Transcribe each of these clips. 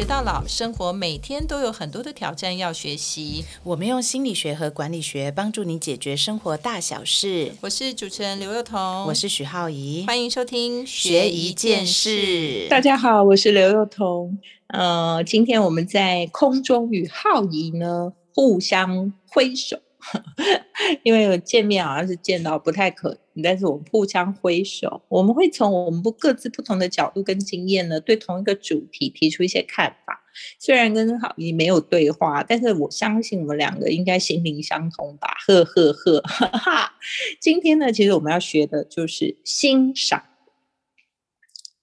学到老，生活每天都有很多的挑战要学习。我们用心理学和管理学帮助你解决生活大小事。我是主持人刘幼彤，我是许浩怡，欢迎收听学一件事。大家好，我是刘幼彤。呃，今天我们在空中与浩怡呢互相挥手。因为见面好像是见到不太可能，但是我们互相挥手，我们会从我们不各自不同的角度跟经验呢，对同一个主题提出一些看法。虽然跟好你没有对话，但是我相信我们两个应该心灵相通吧？呵呵呵，哈 哈。今天呢，其实我们要学的就是欣赏。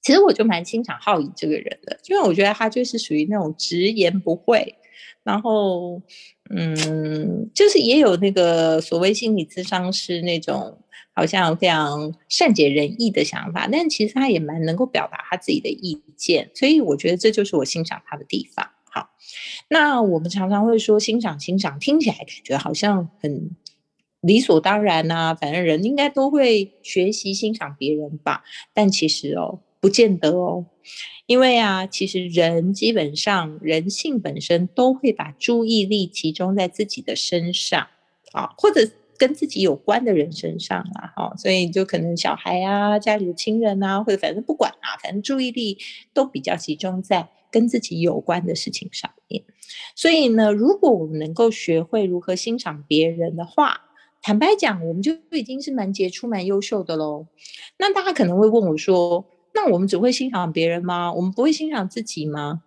其实我就蛮欣赏浩宇这个人的，因为我觉得他就是属于那种直言不讳。然后，嗯，就是也有那个所谓心理咨商师那种好像非常善解人意的想法，但其实他也蛮能够表达他自己的意见，所以我觉得这就是我欣赏他的地方。好，那我们常常会说欣赏欣赏，听起来感觉好像很理所当然呐，反正人应该都会学习欣赏别人吧，但其实哦，不见得哦。因为啊，其实人基本上人性本身都会把注意力集中在自己的身上啊，或者跟自己有关的人身上啊，哈，所以就可能小孩啊、家里的亲人啊，或者反正不管啊，反正注意力都比较集中在跟自己有关的事情上面。所以呢，如果我们能够学会如何欣赏别人的话，坦白讲，我们就已经是蛮杰出、蛮优秀的喽。那大家可能会问我说。我们只会欣赏别人吗？我们不会欣赏自己吗？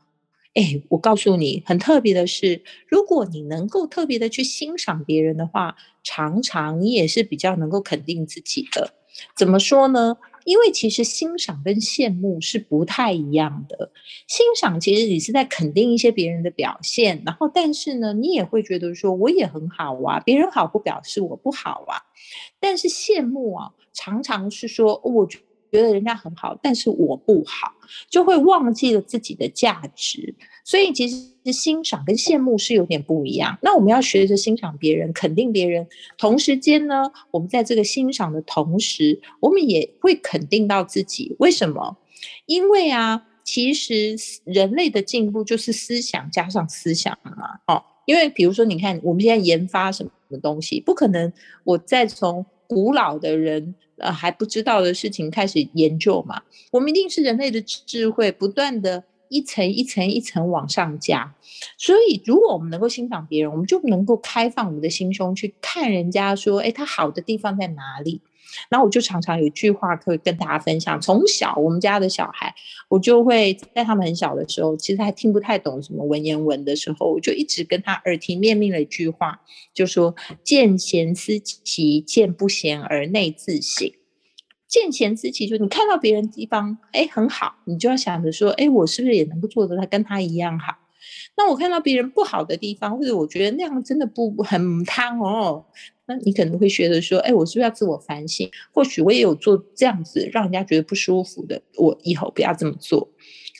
哎，我告诉你，很特别的是，如果你能够特别的去欣赏别人的话，常常你也是比较能够肯定自己的。怎么说呢？因为其实欣赏跟羡慕是不太一样的。欣赏其实你是在肯定一些别人的表现，然后但是呢，你也会觉得说我也很好啊，别人好不表示我不好啊。但是羡慕啊，常常是说我。觉得人家很好，但是我不好，就会忘记了自己的价值。所以其实欣赏跟羡慕是有点不一样。那我们要学着欣赏别人，肯定别人，同时间呢，我们在这个欣赏的同时，我们也会肯定到自己。为什么？因为啊，其实人类的进步就是思想加上思想嘛。哦，因为比如说，你看我们现在研发什么什么东西，不可能我再从古老的人。呃，还不知道的事情开始研究嘛？我们一定是人类的智慧不断的一层一层一层往上加，所以如果我们能够欣赏别人，我们就能够开放我们的心胸去看人家，说，哎，他好的地方在哪里？然后我就常常有句话可以跟大家分享。从小我们家的小孩，我就会在他们很小的时候，其实还听不太懂什么文言文的时候，我就一直跟他耳提面命了一句话，就说“见贤思齐，见不贤而内自省”。见贤思齐，就你看到别人地方，哎，很好，你就要想着说，哎，我是不是也能够做得他跟他一样好？那我看到别人不好的地方，或者我觉得那样真的不很汤哦。那你可能会觉得说，哎，我是不是要自我反省？或许我也有做这样子让人家觉得不舒服的，我以后不要这么做。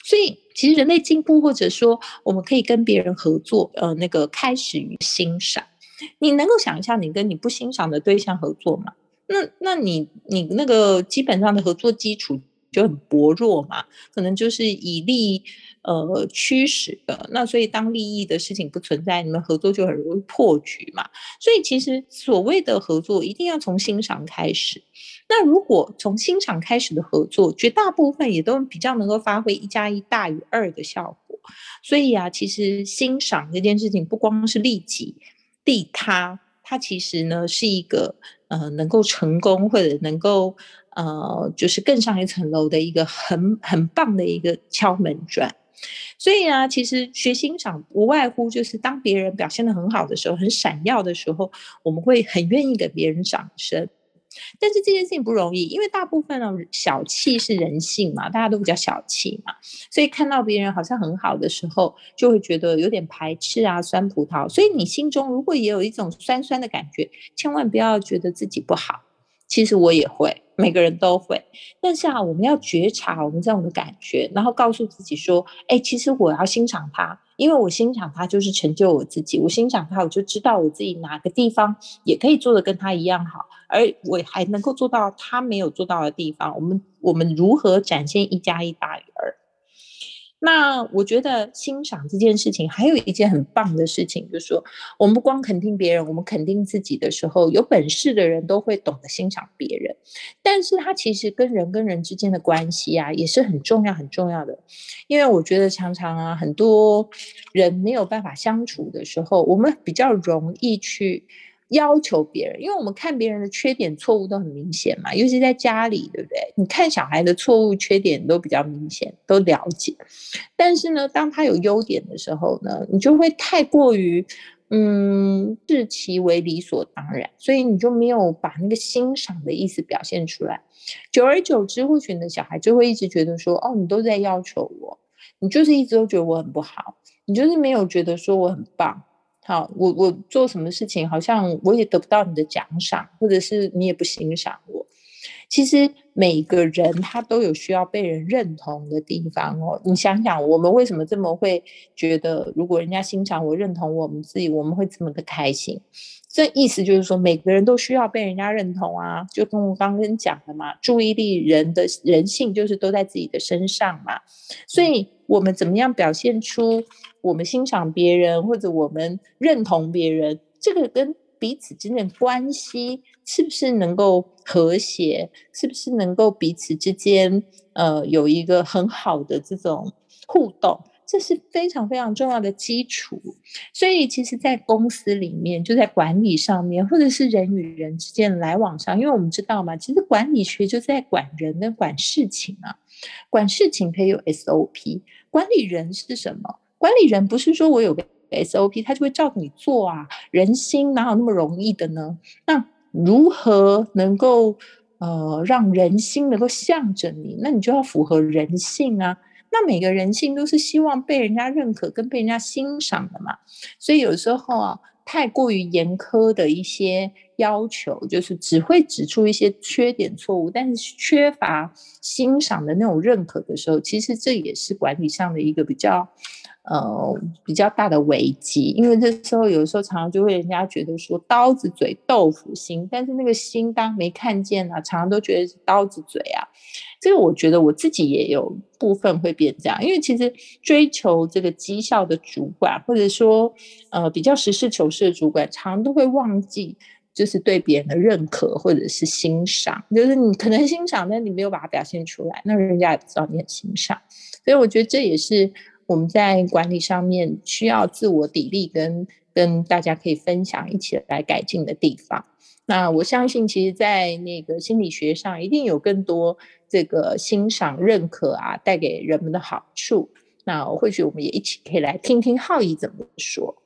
所以，其实人类进步，或者说我们可以跟别人合作，呃，那个开始于欣赏。你能够想一下，你跟你不欣赏的对象合作吗？那那你你那个基本上的合作基础就很薄弱嘛，可能就是以利。呃，驱使的那，所以当利益的事情不存在，你们合作就很容易破局嘛。所以其实所谓的合作，一定要从欣赏开始。那如果从欣赏开始的合作，绝大部分也都比较能够发挥一加一大于二的效果。所以啊，其实欣赏这件事情，不光是利己利他，它其实呢是一个呃能够成功或者能够呃就是更上一层楼的一个很很棒的一个敲门砖。所以呢，其实学欣赏无外乎就是当别人表现的很好的时候，很闪耀的时候，我们会很愿意给别人掌声。但是这件事情不容易，因为大部分呢小气是人性嘛，大家都比较小气嘛，所以看到别人好像很好的时候，就会觉得有点排斥啊，酸葡萄。所以你心中如果也有一种酸酸的感觉，千万不要觉得自己不好。其实我也会，每个人都会。但是啊，我们要觉察我们这样的感觉，然后告诉自己说：“哎，其实我要欣赏他，因为我欣赏他就是成就我自己。我欣赏他，我就知道我自己哪个地方也可以做的跟他一样好，而我还能够做到他没有做到的地方。我们我们如何展现一加一大于二？那我觉得欣赏这件事情，还有一件很棒的事情，就是说，我们不光肯定别人，我们肯定自己的时候，有本事的人都会懂得欣赏别人。但是，他其实跟人跟人之间的关系啊，也是很重要、很重要的。因为我觉得常常啊，很多人没有办法相处的时候，我们比较容易去。要求别人，因为我们看别人的缺点、错误都很明显嘛，尤其在家里，对不对？你看小孩的错误、缺点都比较明显，都了解。但是呢，当他有优点的时候呢，你就会太过于，嗯，视其为理所当然，所以你就没有把那个欣赏的意思表现出来。久而久之，或许你的小孩就会一直觉得说，哦，你都在要求我，你就是一直都觉得我很不好，你就是没有觉得说我很棒。好，我我做什么事情，好像我也得不到你的奖赏，或者是你也不欣赏我。其实每个人他都有需要被人认同的地方哦。你想想，我们为什么这么会觉得，如果人家欣赏我、认同我们自己，我们会这么的开心？这意思就是说，每个人都需要被人家认同啊。就跟我刚刚讲的嘛，注意力人的人性就是都在自己的身上嘛。所以，我们怎么样表现出？我们欣赏别人，或者我们认同别人，这个跟彼此之间的关系是不是能够和谐，是不是能够彼此之间呃有一个很好的这种互动，这是非常非常重要的基础。所以，其实，在公司里面，就在管理上面，或者是人与人之间来往上，因为我们知道嘛，其实管理学就在管人跟管事情啊，管事情可以有 SOP，管理人是什么？管理人不是说我有个 SOP，他就会照着你做啊。人心哪有那么容易的呢？那如何能够呃让人心能够向着你？那你就要符合人性啊。那每个人性都是希望被人家认可跟被人家欣赏的嘛。所以有时候啊，太过于严苛的一些要求，就是只会指出一些缺点错误，但是缺乏欣赏的那种认可的时候，其实这也是管理上的一个比较。呃，比较大的危机，因为这时候有时候常常就会人家觉得说刀子嘴豆腐心，但是那个心当没看见啊，常常都觉得是刀子嘴啊。这个我觉得我自己也有部分会变这样，因为其实追求这个绩效的主管，或者说呃比较实事求是的主管，常常都会忘记就是对别人的认可或者是欣赏，就是你可能欣赏，但你没有把它表现出来，那人家也不知道你很欣赏。所以我觉得这也是。我们在管理上面需要自我砥砺，跟跟大家可以分享一起来改进的地方。那我相信，其实，在那个心理学上，一定有更多这个欣赏、认可啊，带给人们的好处。那或许我们也一起可以来听听浩怡怎么说。